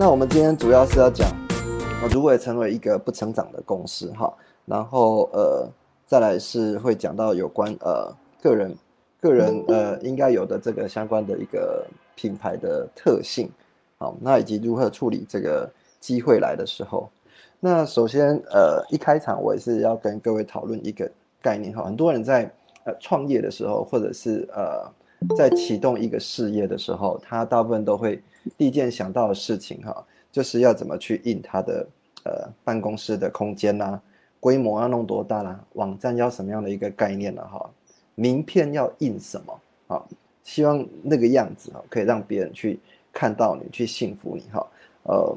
那我们今天主要是要讲，如何成为一个不成长的公司哈。然后呃，再来是会讲到有关呃个人个人呃应该有的这个相关的一个品牌的特性，好，那以及如何处理这个机会来的时候。那首先呃一开场我也是要跟各位讨论一个概念哈，很多人在。呃，创业的时候，或者是呃，在启动一个事业的时候，他大部分都会第一件想到的事情哈，就是要怎么去印他的呃办公室的空间呐，规模要弄多大啦，网站要什么样的一个概念呢哈，名片要印什么啊？希望那个样子哈，可以让别人去看到你，去信服你哈。呃，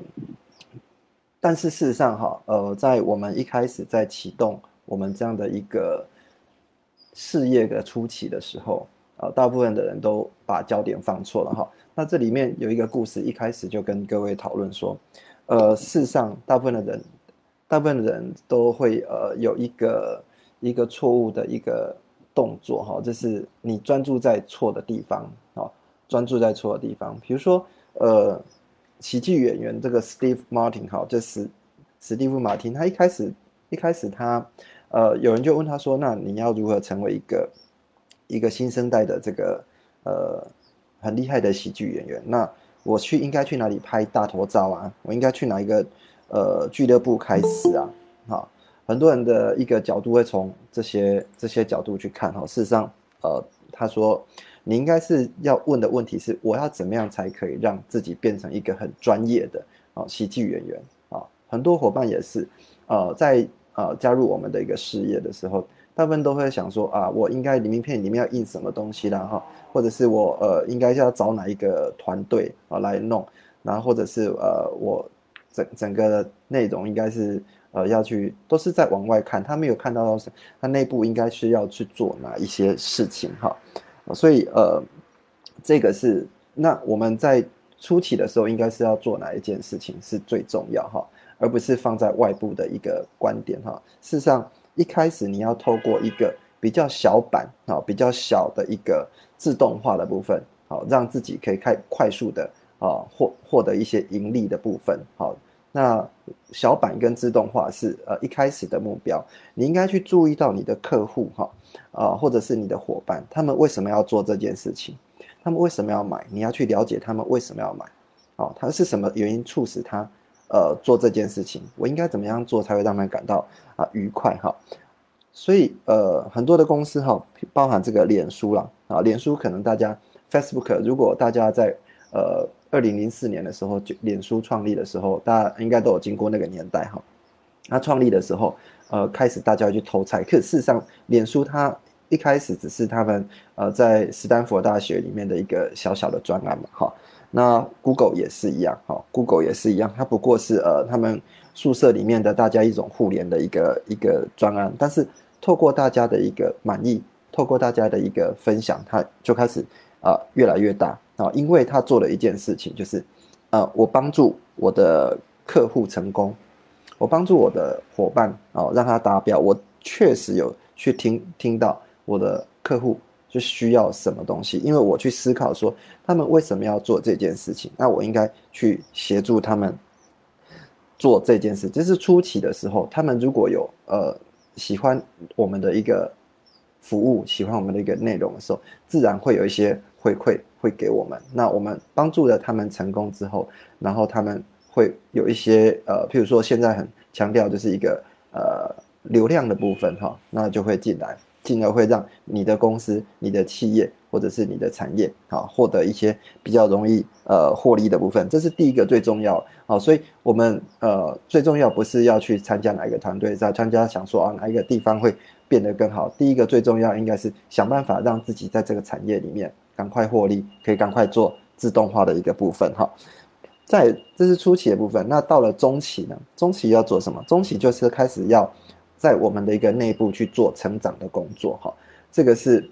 但是事实上哈，呃，在我们一开始在启动我们这样的一个。事业的初期的时候，啊，大部分的人都把焦点放错了哈。那这里面有一个故事，一开始就跟各位讨论说，呃，世上，大部分的人，大部分的人都会呃有一个一个错误的一个动作哈，就是你专注在错的地方啊，专注在错的地方。比如说，呃，喜剧演员这个 Steve Martin 哈，就是史蒂夫马丁，他一开始一开始他。呃，有人就问他说：“那你要如何成为一个一个新生代的这个呃很厉害的喜剧演员？那我去应该去哪里拍大头照啊？我应该去哪一个呃俱乐部开始啊？哈，很多人的一个角度会从这些这些角度去看哈。事实上，呃，他说你应该是要问的问题是：我要怎么样才可以让自己变成一个很专业的啊喜剧演员啊？很多伙伴也是呃在。呃，加入我们的一个事业的时候，大部分都会想说啊，我应该名片里面要印什么东西啦哈，或者是我呃应该要找哪一个团队啊来弄，然后或者是呃我整整个内容应该是呃要去都是在往外看，他没有看到他内部应该是要去做哪一些事情哈，所以呃这个是那我们在初期的时候应该是要做哪一件事情是最重要哈。而不是放在外部的一个观点哈。事实上，一开始你要透过一个比较小版啊、比较小的一个自动化的部分，好，让自己可以开快速的啊获获得一些盈利的部分。好，那小版跟自动化是呃一开始的目标。你应该去注意到你的客户哈啊，或者是你的伙伴，他们为什么要做这件事情？他们为什么要买？你要去了解他们为什么要买。好，他是什么原因促使他？呃，做这件事情，我应该怎么样做才会让他们感到啊愉快哈？所以呃，很多的公司哈，包含这个脸书啦啊，脸书可能大家 Facebook，如果大家在呃二零零四年的时候就脸书创立的时候，大家应该都有经过那个年代哈。它创立的时候，呃，开始大家去偷菜，可事实上，脸书它一开始只是他们呃在斯坦福大学里面的一个小小的专案嘛哈。那 Google 也是一样，哈，Google 也是一样，它不过是呃，他们宿舍里面的大家一种互联的一个一个专案，但是透过大家的一个满意，透过大家的一个分享，它就开始啊越来越大啊，因为他做了一件事情，就是呃，我帮助我的客户成功，我帮助我的伙伴啊，让他达标，我确实有去听听到我的客户。就需要什么东西？因为我去思考说他们为什么要做这件事情，那我应该去协助他们做这件事。这是初期的时候，他们如果有呃喜欢我们的一个服务，喜欢我们的一个内容的时候，自然会有一些回馈会给我们。那我们帮助了他们成功之后，然后他们会有一些呃，譬如说现在很强调就是一个呃流量的部分哈，那就会进来。进而会让你的公司、你的企业或者是你的产业啊，获得一些比较容易呃获利的部分，这是第一个最重要啊。所以，我们呃最重要不是要去参加哪一个团队，在参加想说啊哪一个地方会变得更好。第一个最重要应该是想办法让自己在这个产业里面赶快获利，可以赶快做自动化的一个部分哈。在这是初期的部分，那到了中期呢？中期要做什么？中期就是开始要在我们的一个内部去做成长的工作哈。这个是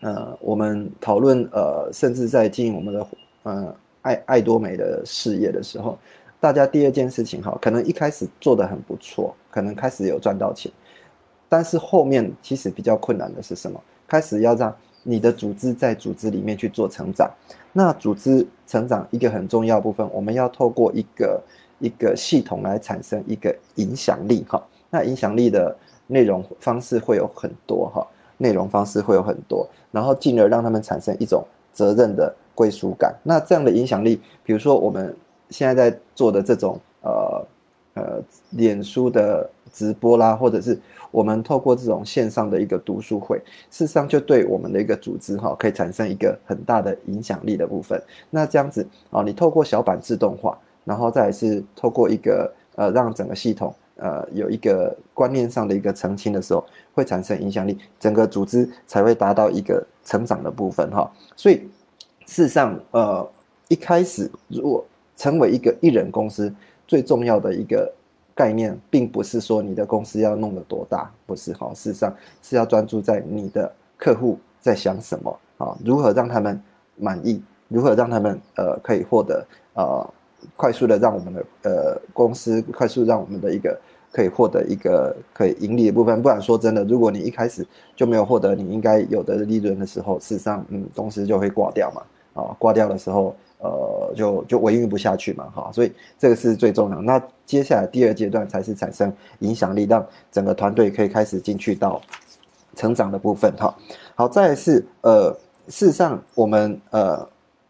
呃我们讨论呃甚至在经营我们的呃爱爱多美的事业的时候，大家第二件事情哈，可能一开始做的很不错，可能开始有赚到钱，但是后面其实比较困难的是什么？开始要让你的组织在组织里面去做成长。那组织成长一个很重要部分，我们要透过一个一个系统来产生一个影响力哈。那影响力的内容方式会有很多哈，内容方式会有很多，然后进而让他们产生一种责任的归属感。那这样的影响力，比如说我们现在在做的这种呃呃脸书的直播啦，或者是。我们透过这种线上的一个读书会，事实上就对我们的一个组织哈，可以产生一个很大的影响力的部分。那这样子啊，你透过小板自动化，然后再是透过一个呃，让整个系统呃有一个观念上的一个澄清的时候，会产生影响力，整个组织才会达到一个成长的部分哈。所以事实上呃，一开始如果成为一个艺人公司，最重要的一个。概念并不是说你的公司要弄得多大，不是哈，事实上是要专注在你的客户在想什么啊，如何让他们满意，如何让他们呃可以获得呃快速的让我们的呃公司快速让我们的一个可以获得一个可以盈利的部分，不然说真的，如果你一开始就没有获得你应该有的利润的时候，事实上嗯公司就会挂掉嘛啊，挂掉的时候。呃，就就维运不下去嘛，哈，所以这个是最重要。那接下来第二阶段才是产生影响力，让整个团队可以开始进去到成长的部分，哈。好，再是呃，事实上我们呃，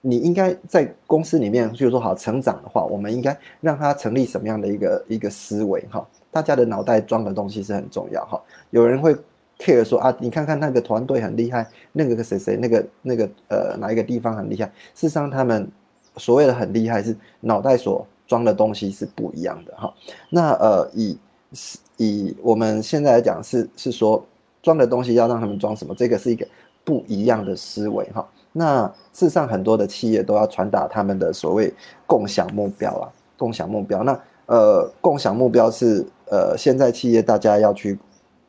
你应该在公司里面，就是说好成长的话，我们应该让他成立什么样的一个一个思维，哈。大家的脑袋装的东西是很重要，哈。有人会。care 说啊，你看看那个团队很厉害，那个谁谁那个那个呃哪一个地方很厉害？事实上，他们所谓的很厉害是脑袋所装的东西是不一样的哈。那呃以以我们现在来讲是是说装的东西要让他们装什么？这个是一个不一样的思维哈。那事实上很多的企业都要传达他们的所谓共享目标啊，共享目标。那呃共享目标是呃现在企业大家要去。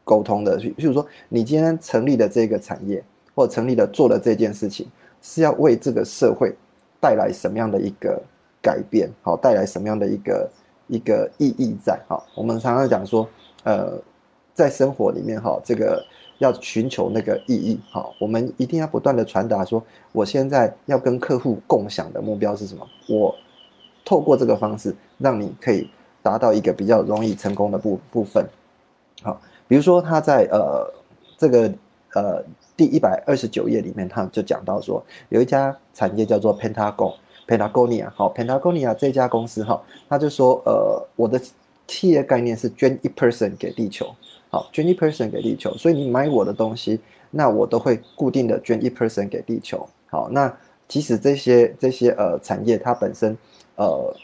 沟通的，譬如说，你今天成立的这个产业，或成立的做的这件事情，是要为这个社会带来什么样的一个改变？好，带来什么样的一个一个意义在？好，我们常常讲说，呃，在生活里面，哈，这个要寻求那个意义，好，我们一定要不断的传达说，我现在要跟客户共享的目标是什么？我透过这个方式，让你可以达到一个比较容易成功的部部分，好。比如说，他在呃这个呃第一百二十九页里面，他就讲到说，有一家产业叫做 Pentagon，Pentagonia，好，Pentagonia 这家公司哈，他就说，呃，我的企业概念是捐一 person 给地球，好，捐一 person 给地球，所以你买我的东西，那我都会固定的捐一 person 给地球，好，那即使这些这些呃产业它本身呃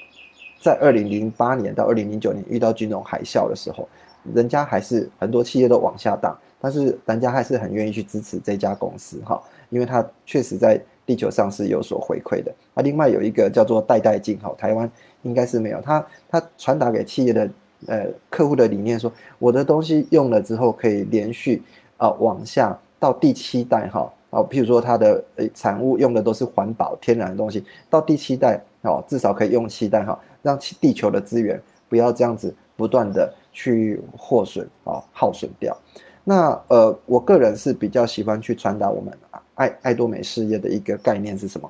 在二零零八年到二零零九年遇到金融海啸的时候。人家还是很多企业都往下荡，但是人家还是很愿意去支持这家公司哈，因为它确实在地球上是有所回馈的。啊，另外有一个叫做代代进哈，台湾应该是没有，它它传达给企业的呃客户的理念说，我的东西用了之后可以连续啊往下到第七代哈，啊，譬如说它的呃产物用的都是环保天然的东西，到第七代哦至少可以用七代哈，让地球的资源不要这样子不断的。去获损啊，耗损掉。那呃，我个人是比较喜欢去传达我们爱爱多美事业的一个概念是什么？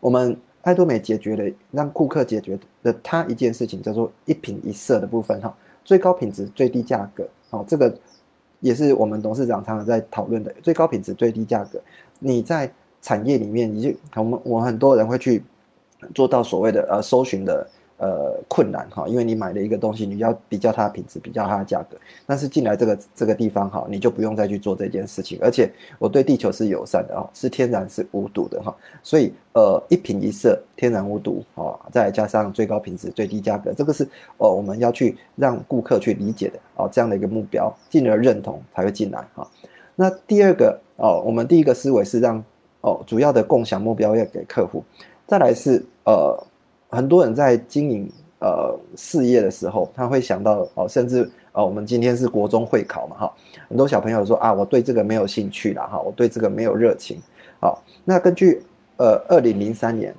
我们爱多美解决了让顾客解决的他一件事情，叫做一品一色的部分哈，最高品质最低价格。好，这个也是我们董事长常常在讨论的，最高品质最低价格。你在产业里面，你就我们我很多人会去做到所谓的呃搜寻的。呃，困难哈，因为你买了一个东西，你要比较它的品质，比较它的价格。但是进来这个这个地方哈，你就不用再去做这件事情。而且我对地球是友善的哈，是天然是无毒的哈。所以呃，一品一色，天然无毒哦，再加上最高品质、最低价格，这个是哦我们要去让顾客去理解的哦这样的一个目标，进而认同才会进来哈。那第二个哦，我们第一个思维是让哦主要的共享目标要给客户。再来是呃，很多人在经营呃事业的时候，他会想到哦，甚至呃，我们今天是国中会考嘛哈，很多小朋友说啊，我对这个没有兴趣啦哈，我对这个没有热情。好，那根据呃二零零三年，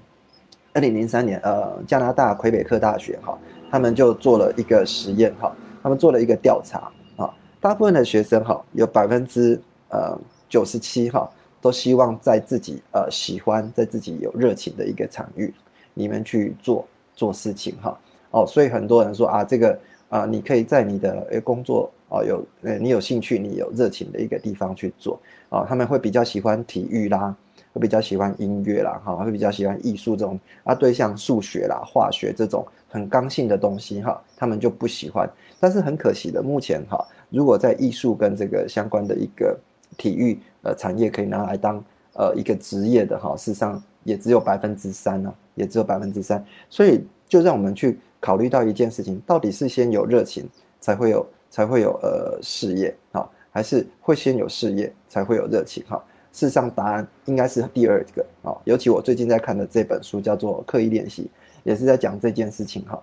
二零零三年呃加拿大魁北克大学哈，他们就做了一个实验哈，他们做了一个调查啊，大部分的学生哈，有百分之呃九十七哈。都希望在自己呃喜欢，在自己有热情的一个场域里面去做做事情哈哦，所以很多人说啊，这个啊，你可以在你的工作啊有呃你有兴趣、你有热情的一个地方去做啊，他们会比较喜欢体育啦，会比较喜欢音乐啦哈，会比较喜欢艺术这种啊，对像数学啦、化学这种很刚性的东西哈，他们就不喜欢。但是很可惜的，目前哈，如果在艺术跟这个相关的一个体育。呃，产业可以拿来当呃一个职业的哈，事实上也只有百分之三呢，也只有百分之三，所以就让我们去考虑到一件事情，到底是先有热情才会有才会有呃事业啊，还是会先有事业才会有热情哈？事实上答案应该是第二个啊，尤其我最近在看的这本书叫做《刻意练习》，也是在讲这件事情哈。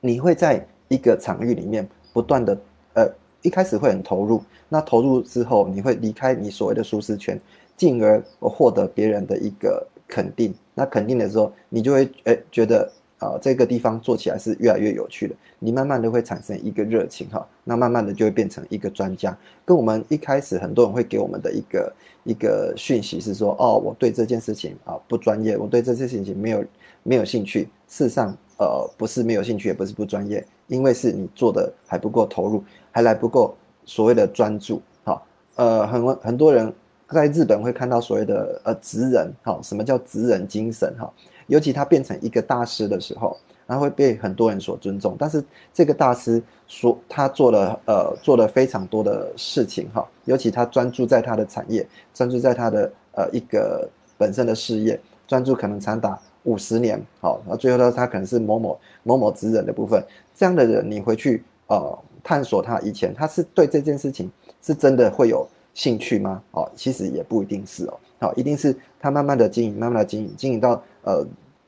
你会在一个场域里面不断的呃。一开始会很投入，那投入之后，你会离开你所谓的舒适圈，进而获得别人的一个肯定。那肯定的时候，你就会诶觉得啊，这个地方做起来是越来越有趣的。你慢慢的会产生一个热情哈，那慢慢的就会变成一个专家。跟我们一开始很多人会给我们的一个一个讯息是说，哦，我对这件事情啊不专业，我对这件事情没有没有兴趣。事实上，呃，不是没有兴趣，也不是不专业，因为是你做的还不够投入。还来不够所谓的专注，好，呃，很很多人在日本会看到所谓的呃职人，哈，什么叫职人精神，哈，尤其他变成一个大师的时候，他会被很多人所尊重。但是这个大师所他做了呃做了非常多的事情，哈，尤其他专注在他的产业，专注在他的呃一个本身的事业，专注可能长达五十年，好，那最后呢，他可能是某某某某职人的部分，这样的人你回去呃。探索他以前，他是对这件事情是真的会有兴趣吗？哦，其实也不一定是哦，好，一定是他慢慢的经营，慢慢的经营，经营到呃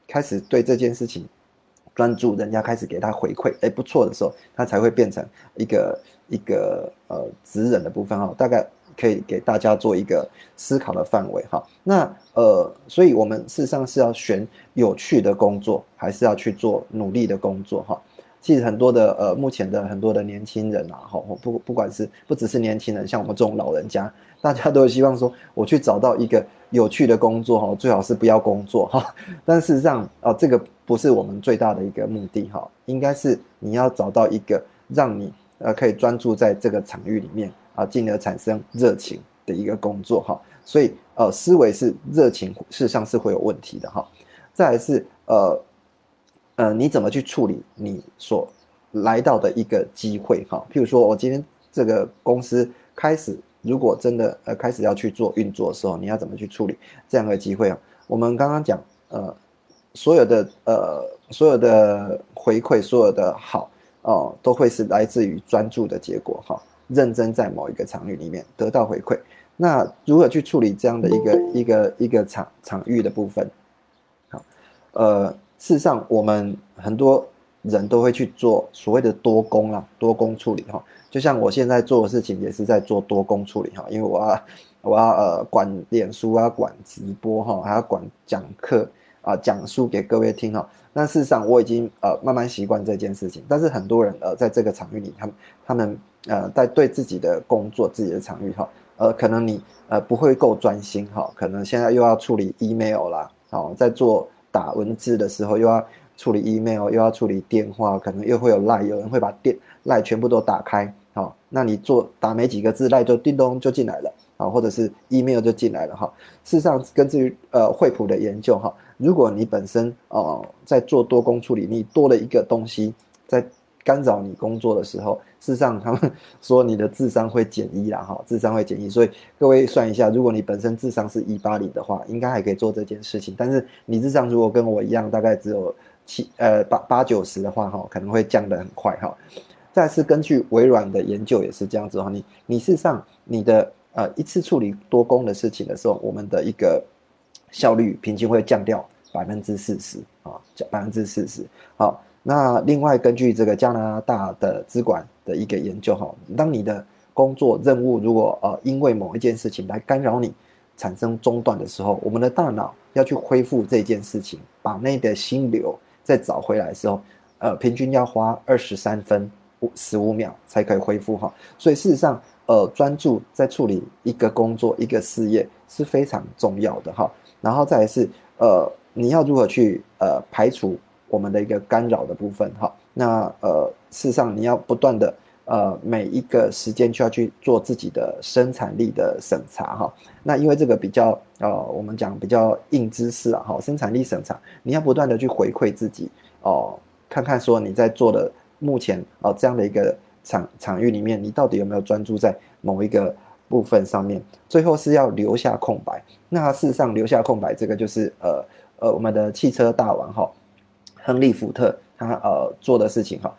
开始对这件事情专注，人家开始给他回馈，哎，不错的时候，他才会变成一个一个呃职人的部分哈，大概可以给大家做一个思考的范围哈。那呃，所以我们事实上是要选有趣的工作，还是要去做努力的工作哈？其实很多的呃，目前的很多的年轻人啊，哈，不不管是不只是年轻人，像我们这种老人家，大家都希望说，我去找到一个有趣的工作哈，最好是不要工作哈。但事实上啊，这个不是我们最大的一个目的哈，应该是你要找到一个让你呃可以专注在这个场域里面啊，进而产生热情的一个工作哈。所以呃，思维是热情，事实上是会有问题的哈。再来是呃。呃，你怎么去处理你所来到的一个机会？哈，譬如说我今天这个公司开始，如果真的呃开始要去做运作的时候，你要怎么去处理这样的机会啊？我们刚刚讲，呃，所有的呃所有的回馈，所有的好哦，都会是来自于专注的结果，哈，认真在某一个场域里面得到回馈。那如何去处理这样的一个一个一个场场域的部分？好，呃。事实上，我们很多人都会去做所谓的多工啦，多工处理哈。就像我现在做的事情，也是在做多工处理哈。因为我要 我要呃管脸书啊，管直播哈，还要管讲课啊，讲述给各位听哈。那事实上，我已经呃慢慢习惯这件事情。但是很多人呃在这个场域里，他们他们呃在对自己的工作、自己的场域哈，呃可能你呃不会够专心哈，可能现在又要处理 email 啦，好在做。打文字的时候又要处理 email，又要处理电话，可能又会有 lie，有人会把电赖全部都打开，好，那你做打没几个字，赖就叮咚就进来了，啊，或者是 email 就进来了，哈。事实上，根据呃惠普的研究，哈，如果你本身哦在做多工处理，你多了一个东西在。干扰你工作的时候，事实上他们说你的智商会减一啦，哈，智商会减一。所以各位算一下，如果你本身智商是一八零的话，应该还可以做这件事情。但是你智商如果跟我一样，大概只有七呃八八九十的话，哈，可能会降得很快，哈。再是根据微软的研究也是这样子，哈，你你事实上你的呃一次处理多工的事情的时候，我们的一个效率平均会降掉百分之四十啊，百分之四十。好，那另外根据这个加拿大的资管的一个研究哈，当你的工作任务如果呃因为某一件事情来干扰你，产生中断的时候，我们的大脑要去恢复这件事情，把那个心流再找回来的时候，呃，平均要花二十三分五十五秒才可以恢复哈。所以事实上，呃，专注在处理一个工作、一个事业是非常重要的哈。然后再来是，呃，你要如何去呃排除我们的一个干扰的部分哈？那呃，事实上你要不断的。呃，每一个时间就要去做自己的生产力的审查哈。那因为这个比较呃，我们讲比较硬知识啊哈，生产力审查，你要不断的去回馈自己哦，看看说你在做的目前哦这样的一个场场域里面，你到底有没有专注在某一个部分上面？最后是要留下空白。那事实上留下空白，这个就是呃呃我们的汽车大王哈，亨利福特他呃做的事情哈。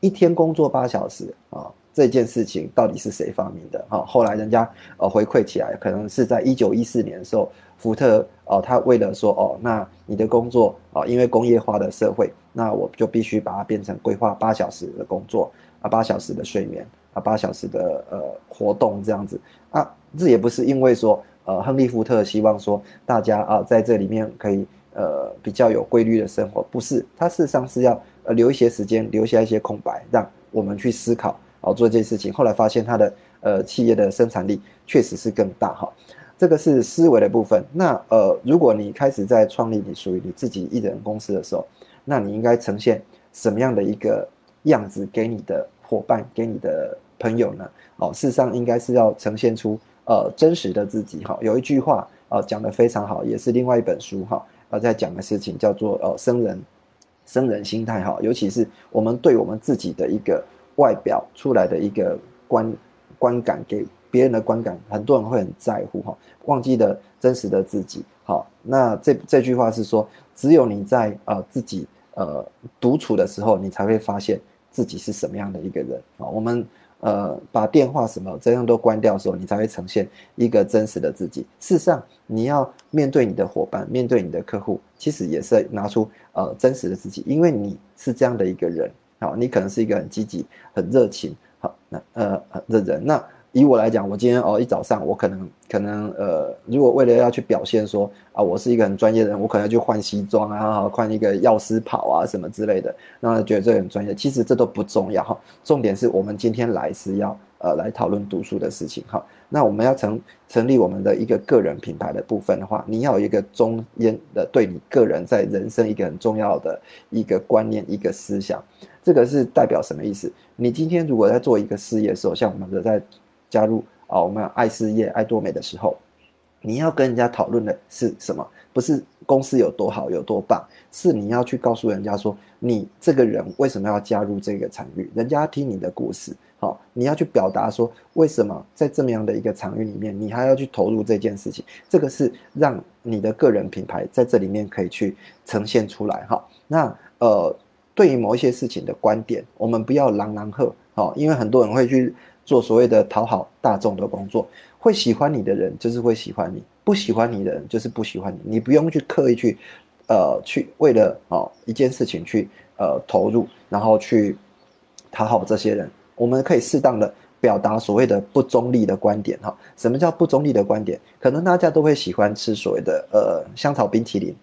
一天工作八小时啊，这件事情到底是谁发明的？哈，后来人家呃回馈起来，可能是在一九一四年的时候，福特哦，他为了说哦，那你的工作啊，因为工业化的社会，那我就必须把它变成规划八小时的工作啊，八小时的睡眠啊，八小时的呃活动这样子啊，这也不是因为说呃，亨利福特希望说大家啊在这里面可以呃比较有规律的生活，不是，它事实上是要。呃，留一些时间，留下一些空白，让我们去思考，哦，做这件事情。后来发现它的呃企业的生产力确实是更大哈。这个是思维的部分。那呃，如果你开始在创立你属于你自己一人公司的时候，那你应该呈现什么样的一个样子给你的伙伴，给你的朋友呢？哦，事实上应该是要呈现出呃真实的自己哈。有一句话啊讲得非常好，也是另外一本书哈啊在讲的事情叫做呃生人。生人心态哈，尤其是我们对我们自己的一个外表出来的一个观观感，给别人的观感，很多人会很在乎哈，忘记了真实的自己。好，那这这句话是说，只有你在呃自己呃独处的时候，你才会发现自己是什么样的一个人啊。我们。呃，把电话什么这样都关掉的时候，你才会呈现一个真实的自己。事实上，你要面对你的伙伴，面对你的客户，其实也是拿出呃真实的自己，因为你是这样的一个人，好，你可能是一个很积极、很热情，好，那呃的人，那。以我来讲，我今天哦一早上，我可能可能呃，如果为了要去表现说啊，我是一个很专业的人，我可能要去换西装啊，换一个药师袍啊什么之类的，那觉得这很专业。其实这都不重要哈，重点是我们今天来是要呃来讨论读书的事情哈。那我们要成成立我们的一个个人品牌的部分的话，你要有一个中间的对你个人在人生一个很重要的一个观念一个思想，这个是代表什么意思？你今天如果在做一个事业的时候，像我们的在加入啊，我们爱事业、爱多美的时候，你要跟人家讨论的是什么？不是公司有多好、有多棒，是你要去告诉人家说，你这个人为什么要加入这个场域？人家听你的故事，好，你要去表达说，为什么在这么样的一个场域里面，你还要去投入这件事情？这个是让你的个人品牌在这里面可以去呈现出来。哈，那呃，对于某一些事情的观点，我们不要朗朗喝，好，因为很多人会去。做所谓的讨好大众的工作，会喜欢你的人就是会喜欢你，不喜欢你的人就是不喜欢你。你不用去刻意去，呃，去为了哦一件事情去呃投入，然后去讨好这些人。我们可以适当的表达所谓的不中立的观点哈。什么叫不中立的观点？可能大家都会喜欢吃所谓的呃香草冰淇淋。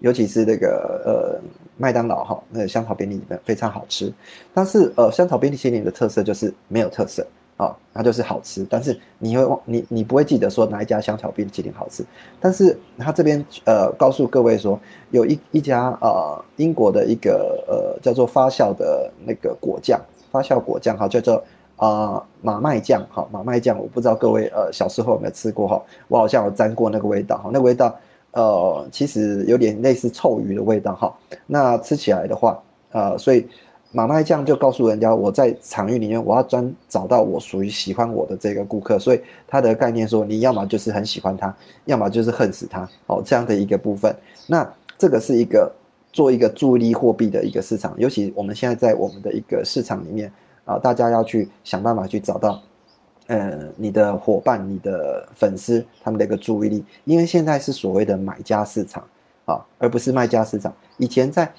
尤其是那个呃麦当劳哈，那个香草冰淇淋非常好吃，但是呃香草冰淇淋的特色就是没有特色啊，它就是好吃，但是你会忘你你不会记得说哪一家香草冰淇淋好吃，但是他这边呃告诉各位说有一一家呃英国的一个呃叫做发酵的那个果酱，发酵果酱哈叫做啊马麦酱哈马麦酱，我不知道各位呃小时候有没有吃过哈，我好像有沾过那个味道哈，那味道。呃，其实有点类似臭鱼的味道哈。那吃起来的话，呃，所以马麦酱就告诉人家，我在场域里面，我要专找到我属于喜欢我的这个顾客。所以它的概念说，你要么就是很喜欢他，要么就是恨死他。哦，这样的一个部分。那这个是一个做一个注意力货币的一个市场，尤其我们现在在我们的一个市场里面啊，大家要去想办法去找到。呃，你的伙伴、你的粉丝，他们的一个注意力，因为现在是所谓的买家市场，啊，而不是卖家市场。以前在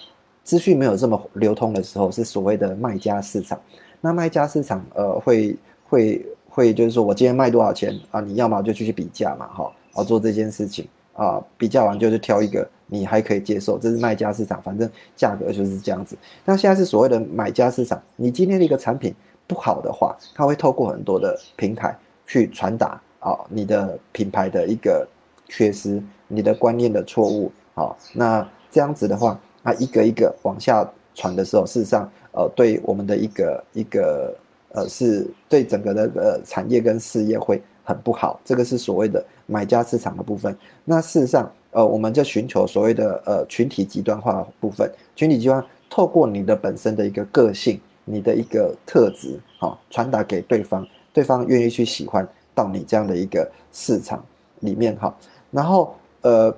资讯没有这么流通的时候，是所谓的卖家市场。那卖家市场，呃，会会会，就是说我今天卖多少钱啊？你要么就去去比价嘛，哈，啊，做这件事情啊，比价完就是挑一个你还可以接受，这是卖家市场，反正价格就是这样子。那现在是所谓的买家市场，你今天的一个产品不好的话，它会透过很多的平台去传达啊，你的品牌的一个缺失，你的观念的错误，好，那这样子的话。啊，一个一个往下传的时候，事实上，呃，对我们的一个一个呃，是对整个的呃产业跟事业会很不好。这个是所谓的买家市场的部分。那事实上，呃，我们就寻求所谓的呃群体极端化部分。群体极端透过你的本身的一个个性，你的一个特质，好，传达给对方，对方愿意去喜欢到你这样的一个市场里面，哈。然后，呃。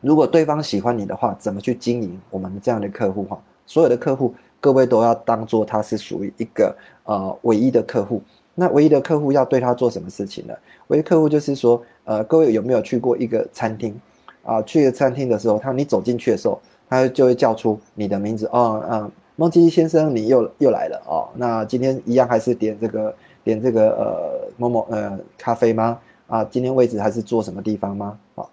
如果对方喜欢你的话，怎么去经营我们这样的客户哈？所有的客户，各位都要当做他是属于一个呃唯一的客户。那唯一的客户要对他做什么事情呢？唯一客户就是说，呃，各位有没有去过一个餐厅啊？去餐厅的时候，他你走进去的时候，他就会叫出你的名字哦，嗯，蒙基先生，你又又来了哦。那今天一样还是点这个点这个呃某某呃咖啡吗？啊，今天位置还是坐什么地方吗？啊？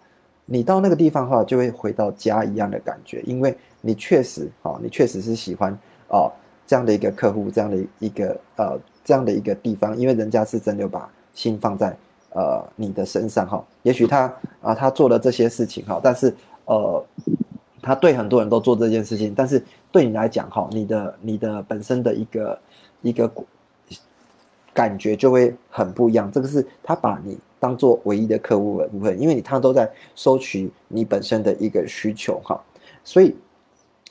你到那个地方的话，就会回到家一样的感觉，因为你确实，哈，你确实是喜欢哦这样的一个客户，这样的一个呃这样的一个地方，因为人家是真的把心放在呃你的身上，哈。也许他啊他做了这些事情，哈，但是呃他对很多人都做这件事情，但是对你来讲，哈，你的你的本身的一个一个感觉就会很不一样。这个是他把你。当做唯一的客户的部分，因为你他都在收取你本身的一个需求哈，所以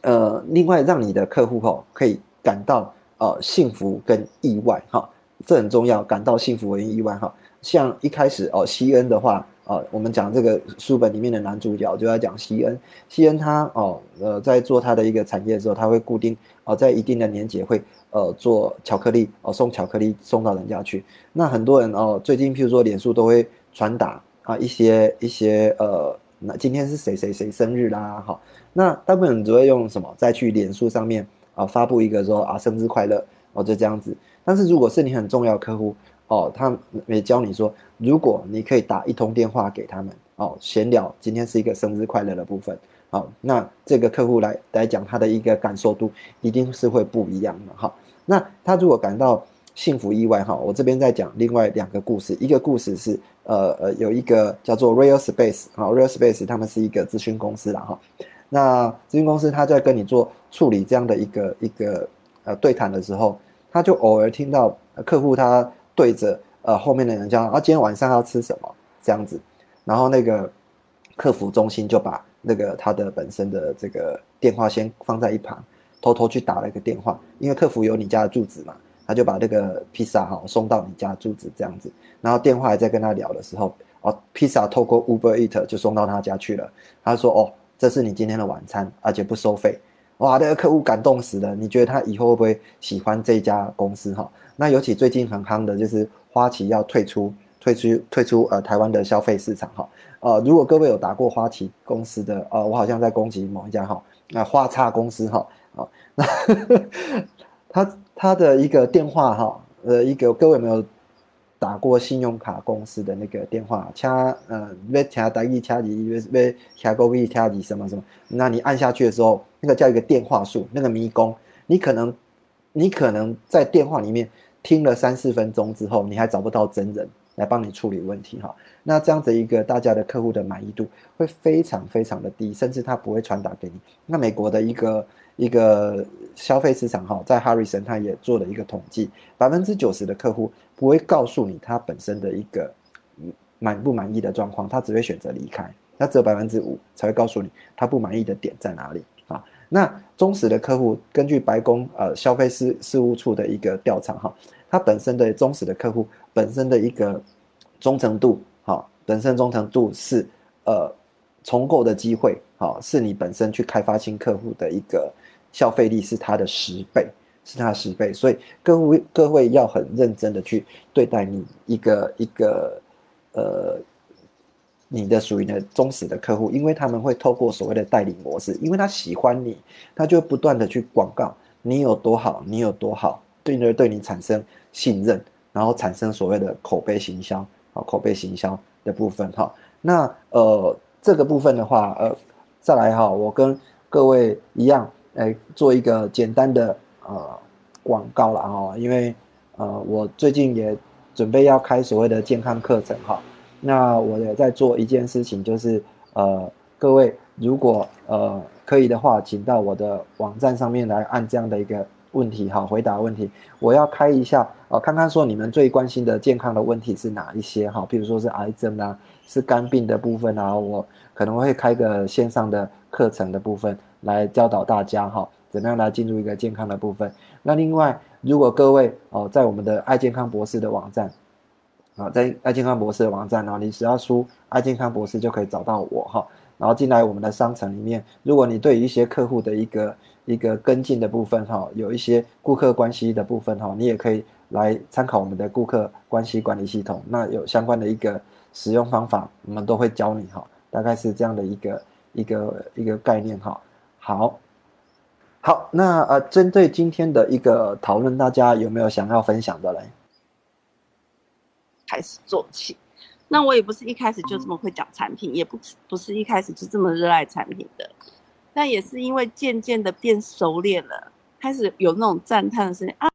呃，另外让你的客户哈可以感到呃幸福跟意外哈，这很重要，感到幸福跟意外哈。像一开始哦，西恩的话呃，我们讲这个书本里面的男主角就在讲西恩，西恩他哦呃在做他的一个产业的时候，他会固定哦在一定的年节会。呃，做巧克力哦，送巧克力送到人家去。那很多人哦，最近譬如说，脸书都会传达啊一些一些呃，那今天是谁谁谁生日啦，哈。那大部分人只会用什么再去脸书上面啊发布一个说啊生日快乐哦，就这样子。但是如果是你很重要客户哦，他也教你说，如果你可以打一通电话给他们哦，闲聊今天是一个生日快乐的部分。好，那这个客户来来讲，他的一个感受度一定是会不一样的哈。那他如果感到幸福意外哈，我这边在讲另外两个故事，一个故事是呃呃有一个叫做 Real Space 哈，Real Space 他们是一个咨询公司啦哈，那咨询公司他在跟你做处理这样的一个一个呃对谈的时候，他就偶尔听到客户他对着呃后面的人讲啊今天晚上要吃什么这样子，然后那个客服中心就把那个他的本身的这个电话先放在一旁。偷偷去打了一个电话，因为客服有你家的住址嘛，他就把那个披萨哈送到你家住址这样子，然后电话还在跟他聊的时候，哦，披萨透过 Uber Eat 就送到他家去了。他说：“哦，这是你今天的晚餐，而且不收费。”哇，那个客户感动死了。你觉得他以后会不会喜欢这家公司哈？那尤其最近很夯的就是花旗要退出、退出、退出呃台湾的消费市场哈。呃，如果各位有打过花旗公司的，呃，我好像在攻击某一家哈，那花叉公司哈。好，那 他他的一个电话哈，呃，一个各位有没有打过信用卡公司的那个电话？掐呃，要掐打一掐几，要要掐勾币掐几什么什么？那你按下去的时候，那个叫一个电话术，那个迷宫，你可能你可能在电话里面听了三四分钟之后，你还找不到真人来帮你处理问题哈。那这样子一个大家的客户的满意度会非常非常的低，甚至他不会传达给你。那美国的一个。一个消费市场哈，在 Harrison 他也做了一个统计，百分之九十的客户不会告诉你他本身的一个满不满意的状况，他只会选择离开。那只有百分之五才会告诉你他不满意的点在哪里啊？那忠实的客户，根据白宫呃消费事事务处的一个调查哈，他本身的忠实的客户本身的一个忠诚度哈，本身忠诚度是呃重构的机会好，是你本身去开发新客户的一个。消费力是它的十倍，是它十倍，所以各位各位要很认真的去对待你一个一个呃你的属于的忠实的客户，因为他们会透过所谓的代理模式，因为他喜欢你，他就不断的去广告你有多好，你有多好，对而对你产生信任，然后产生所谓的口碑行销啊，口碑行销的部分哈。那呃这个部分的话，呃再来哈，我跟各位一样，来做一个简单的呃广告了哈，因为呃我最近也准备要开所谓的健康课程哈。那我也在做一件事情，就是呃，各位如果呃可以的话，请到我的网站上面来按这样的一个问题哈，回答问题。我要开一下呃，看看说你们最关心的健康的问题是哪一些哈，比如说是癌症啊，是肝病的部分啊，我可能会开个线上的课程的部分来教导大家哈，怎么样来进入一个健康的部分。那另外，如果各位哦，在我们的爱健康博士的网站。啊，在爱健康博士的网站，然后你只要输“爱健康博士”就可以找到我哈。然后进来我们的商城里面，如果你对于一些客户的一个一个跟进的部分哈，有一些顾客关系的部分哈，你也可以来参考我们的顾客关系管理系统。那有相关的一个使用方法，我们都会教你哈。大概是这样的一个一个一个概念哈。好，好，那呃，针对今天的一个讨论，大家有没有想要分享的嘞？开始做起，那我也不是一开始就这么会讲产品，也不不是一开始就这么热爱产品的，但也是因为渐渐的变熟练了，开始有那种赞叹的声音啊，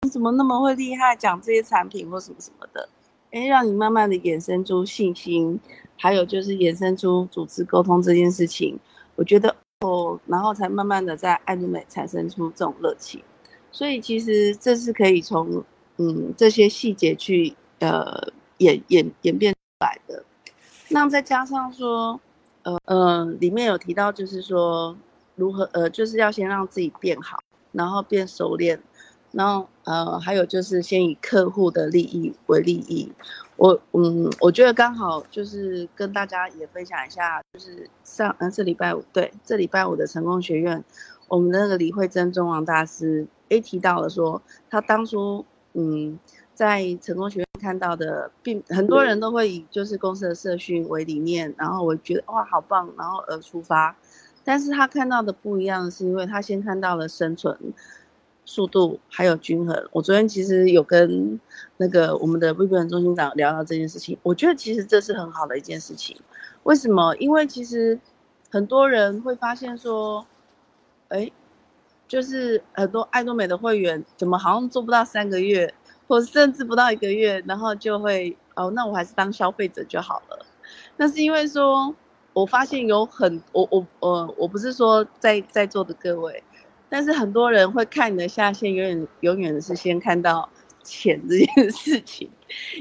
你怎么那么会厉害，讲这些产品或什么什么的，哎，让你慢慢的衍生出信心，还有就是衍生出组织沟通这件事情，我觉得哦，然后才慢慢的在爱美产生出这种热情，所以其实这是可以从嗯这些细节去。呃，演演演变出来的，那再加上说，呃呃，里面有提到，就是说如何呃，就是要先让自己变好，然后变熟练，然后呃，还有就是先以客户的利益为利益。我嗯，我觉得刚好就是跟大家也分享一下，就是上呃这礼拜五对这礼拜五的成功学院，我们那个李慧珍中王大师诶提到了说，他当初嗯。在成功学院看到的，并很多人都会以就是公司的社训为理念，然后我觉得哇好棒，然后而出发。但是他看到的不一样，是因为他先看到了生存速度还有均衡。我昨天其实有跟那个我们的微博中心长聊到这件事情，我觉得其实这是很好的一件事情。为什么？因为其实很多人会发现说，哎，就是很多爱多美的会员怎么好像做不到三个月。或甚至不到一个月，然后就会哦，那我还是当消费者就好了。那是因为说，我发现有很我我我我不是说在在座的各位，但是很多人会看你的下线，永远永远是先看到钱这件事情。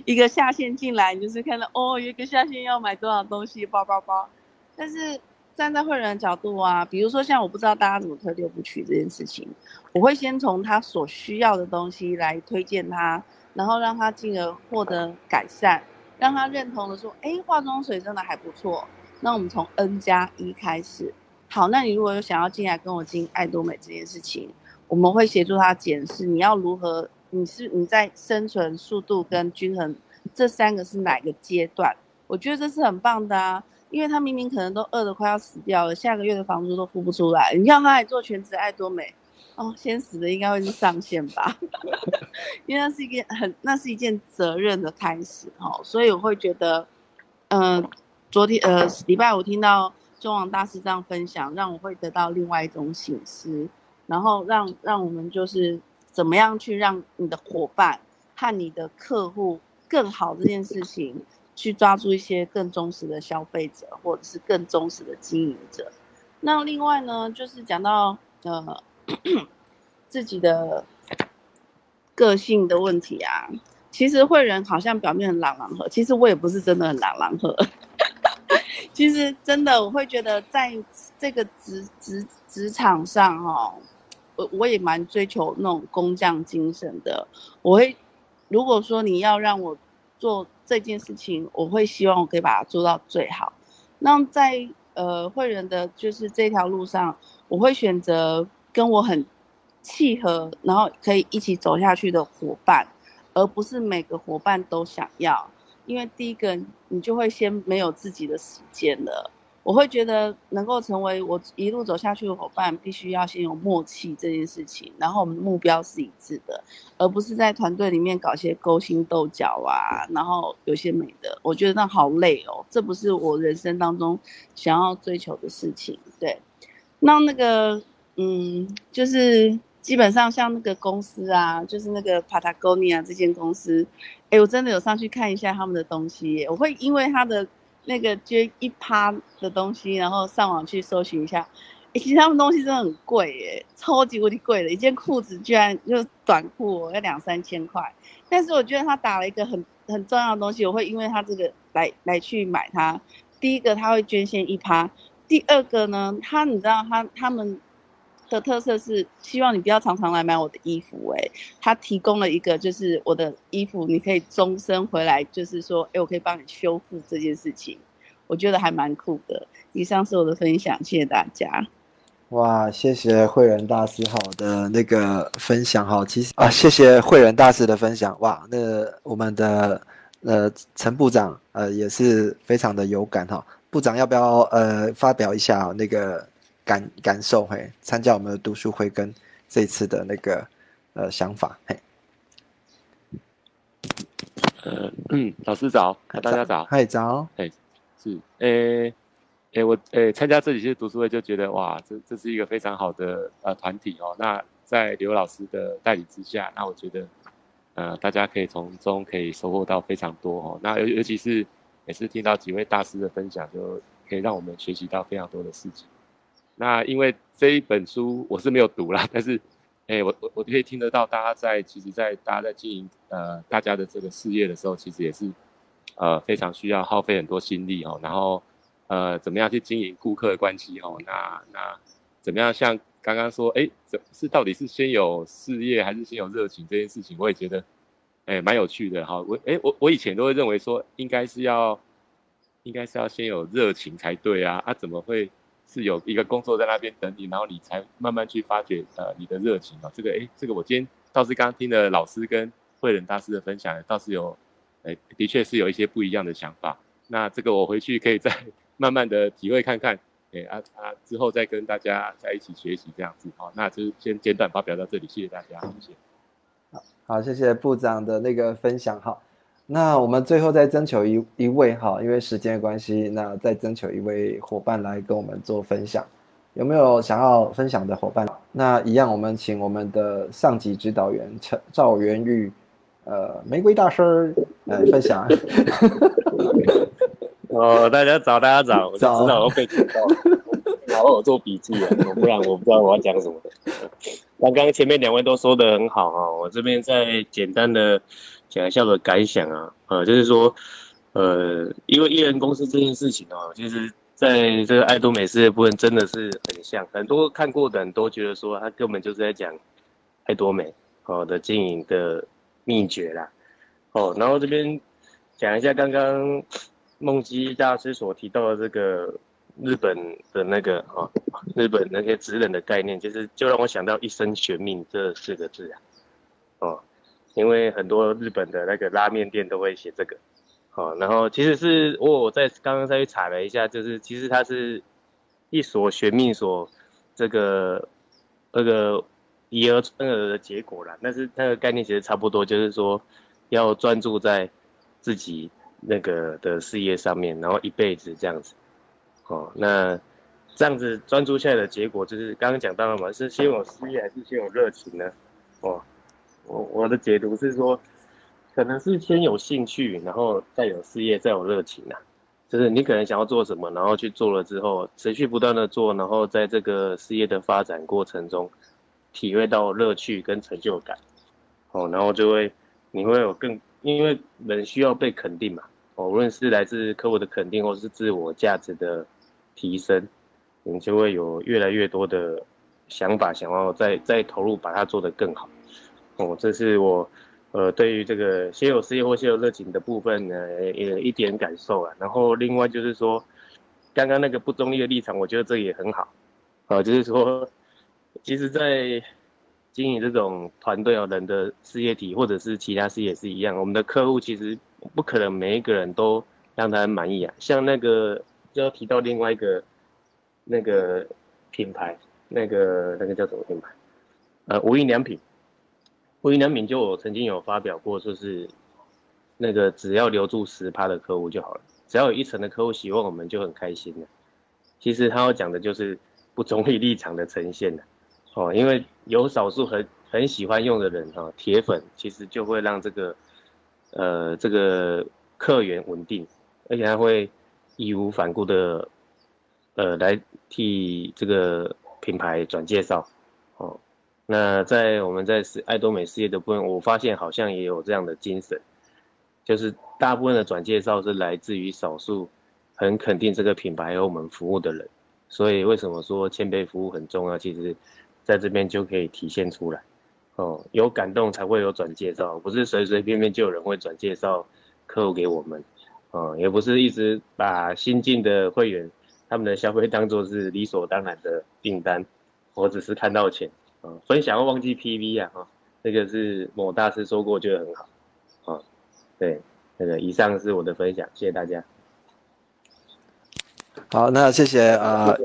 一个下线进来，你就是看到哦，一个下线要买多少东西，包包包。但是站在会员的角度啊，比如说像我不知道大家怎么推六部曲这件事情。我会先从他所需要的东西来推荐他，然后让他进而获得改善，让他认同的说，哎，化妆水真的还不错。那我们从 N 加一开始，好，那你如果有想要进来跟我进爱多美这件事情，我们会协助他检视你要如何，你是你在生存速度跟均衡这三个是哪个阶段？我觉得这是很棒的啊，因为他明明可能都饿得快要死掉了，下个月的房租都付不出来，你让他来做全职爱多美。哦，先死的应该会是上线吧，因为那是一件很，那是一件责任的开始哦，所以我会觉得，嗯，昨天呃礼拜五听到中王大师这样分享，让我会得到另外一种醒思，然后让让我们就是怎么样去让你的伙伴和你的客户更好这件事情，去抓住一些更忠实的消费者，或者是更忠实的经营者。那另外呢，就是讲到呃。自己的个性的问题啊，其实会人好像表面很朗朗和，其实我也不是真的很朗朗和。其实真的，我会觉得在这个职职职场上哈，我我也蛮追求那种工匠精神的。我会如果说你要让我做这件事情，我会希望我可以把它做到最好。那在呃会人的就是这条路上，我会选择。跟我很契合，然后可以一起走下去的伙伴，而不是每个伙伴都想要。因为第一个你就会先没有自己的时间了。我会觉得能够成为我一路走下去的伙伴，必须要先有默契这件事情，然后我们的目标是一致的，而不是在团队里面搞些勾心斗角啊，然后有些美的，我觉得那好累哦，这不是我人生当中想要追求的事情。对，那那个嗯，就是基本上像那个公司啊，就是那个 Patagonia 这间公司，哎，我真的有上去看一下他们的东西，我会因为他的。那个捐一趴的东西，然后上网去搜寻一下，其实他们东西真的很贵耶，超级无敌贵的，一件裤子居然就短裤要两三千块。但是我觉得他打了一个很很重要的东西，我会因为他这个来来去买它。第一个他会捐献一趴，第二个呢，他你知道他他们。的特色是希望你不要常常来买我的衣服，哎，他提供了一个就是我的衣服，你可以终身回来，就是说，哎，我可以帮你修复这件事情，我觉得还蛮酷的。以上是我的分享，谢谢大家。哇，谢谢慧仁大师好的那个分享哈，其实啊，谢谢慧仁大师的分享。哇，那我们的呃陈部长呃也是非常的有感哈，部长要不要呃发表一下那个？感感受嘿，参加我们的读书会跟这次的那个呃想法嘿。呃嗯，老师早，大家早，嗨早，哎是，诶诶我诶参加这几次读书会就觉得哇，这这是一个非常好的呃团体哦。那在刘老师的带领之下，那我觉得呃大家可以从中可以收获到非常多哦。那尤尤其是也是听到几位大师的分享，就可以让我们学习到非常多的事情。那因为这一本书我是没有读啦，但是，哎，我我我可以听得到大家在其实，在大家在经营呃大家的这个事业的时候，其实也是，呃非常需要耗费很多心力哦。然后，呃，怎么样去经营顾客的关系哦？那那怎么样像刚刚说，哎，这是到底是先有事业还是先有热情这件事情，我也觉得，哎，蛮有趣的哈。我哎我我以前都会认为说，应该是要，应该是要先有热情才对啊，啊怎么会？是有一个工作在那边等你，然后你才慢慢去发掘呃你的热情啊。这个哎，这个我今天倒是刚刚听了老师跟慧仁大师的分享，倒是有，哎，的确是有一些不一样的想法。那这个我回去可以再慢慢的体会看看，哎啊啊，之后再跟大家在一起学习这样子。好，那就先简短发表到这里，谢谢大家，谢谢。好，好，谢谢部长的那个分享哈。那我们最后再征求一一位哈，因为时间的关系，那再征求一位伙伴来跟我们做分享，有没有想要分享的伙伴？那一样，我们请我们的上级指导员陈赵元玉，呃，玫瑰大师来分享。哦，大家早，大家早，我知道我被警告，好好做笔记啊，不然我不知道我要讲什么。刚刚前面两位都说的很好啊，我这边再简单的。讲一下我的感想啊，呃，就是说，呃，因为艺人公司这件事情哦，其实在这个爱多美事业部分真的是很像，很多看过的人都觉得说，他根本就是在讲爱多美哦的经营的秘诀啦，哦，然后这边讲一下刚刚梦基大师所提到的这个日本的那个哦，日本那些职人的概念，其实就让我想到一生悬命这四个字啊，哦。因为很多日本的那个拉面店都会写这个，好，然后其实是我我在刚刚再去查了一下，就是其实它是一所玄命所这个那个以讹传讹的结果啦。但是那个概念其实差不多，就是说要专注在自己那个的事业上面，然后一辈子这样子，哦，那这样子专注下来的结果就是刚刚讲到了嘛，是先有事业还是先有热情呢？哦。我我的解读是说，可能是先有兴趣，然后再有事业，再有热情啊。就是你可能想要做什么，然后去做了之后，持续不断的做，然后在这个事业的发展过程中，体会到乐趣跟成就感，哦，然后就会你会有更，因为人需要被肯定嘛，哦，无论是来自客户的肯定，或是自我价值的提升，你就会有越来越多的想法，想要再再投入，把它做得更好。哦，这是我，呃，对于这个先有事业或先有热情的部分呢，也一点感受啊。然后另外就是说，刚刚那个不中立的立场，我觉得这也很好，啊，就是说，其实，在经营这种团队哦，人的事业体或者是其他事业是一样，我们的客户其实不可能每一个人都让他满意啊。像那个就要提到另外一个那个品牌，那个那个叫什么品牌？呃，无印良品。无印良品就我曾经有发表过，就是那个只要留住十趴的客户就好了，只要有一成的客户喜欢我们就很开心了。其实他要讲的就是不中立立场的呈现的哦，因为有少数很很喜欢用的人哈，铁粉其实就会让这个呃这个客源稳定，而且他会义无反顾的呃来替这个品牌转介绍哦。那在我们在是爱多美事业的部分，我发现好像也有这样的精神，就是大部分的转介绍是来自于少数很肯定这个品牌和我们服务的人，所以为什么说谦卑服务很重要？其实在这边就可以体现出来。哦，有感动才会有转介绍，不是随随便便就有人会转介绍客户给我们。哦，也不是一直把新进的会员他们的消费当做是理所当然的订单，我只是看到钱。嗯，分享忘记 PV 啊，哈，这个是某大师说过，觉得很好，啊，对，那个以上是我的分享，谢谢大家。好，那谢谢啊，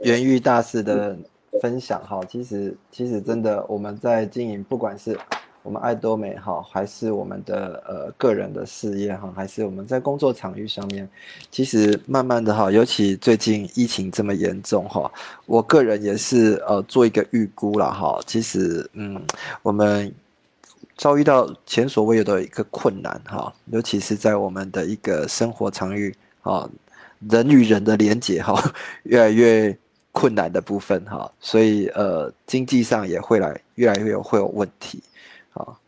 元玉大师的分享，哈，其实其实真的我们在经营，不管是。我们爱多美哈，还是我们的呃个人的事业哈，还是我们在工作场域上面，其实慢慢的哈，尤其最近疫情这么严重哈，我个人也是呃做一个预估了哈，其实嗯，我们遭遇到前所未有的一个困难哈，尤其是在我们的一个生活场域啊，人与人的连结哈，越来越困难的部分哈，所以呃经济上也会来越来越有会有问题。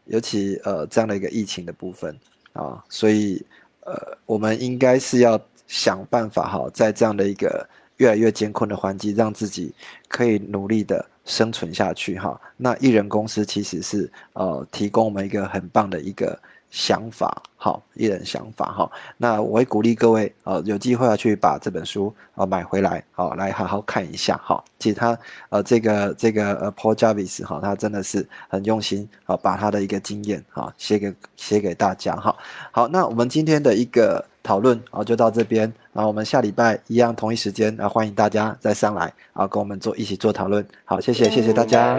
尤其呃这样的一个疫情的部分啊，所以呃我们应该是要想办法哈，在这样的一个越来越艰困的环境，让自己可以努力的生存下去哈。那艺人公司其实是呃提供我们一个很棒的一个。想法好，一人想法哈。那我会鼓励各位呃，有机会要去把这本书啊买回来，好来好好看一下哈。其实他呃这个这个呃 Paul Jarvis 哈，他真的是很用心啊，把他的一个经验啊写给写给大家哈。好，那我们今天的一个讨论啊就到这边啊，我们下礼拜一样同一时间啊，欢迎大家再上来啊，跟我们做一起做讨论。好，谢谢谢谢大家。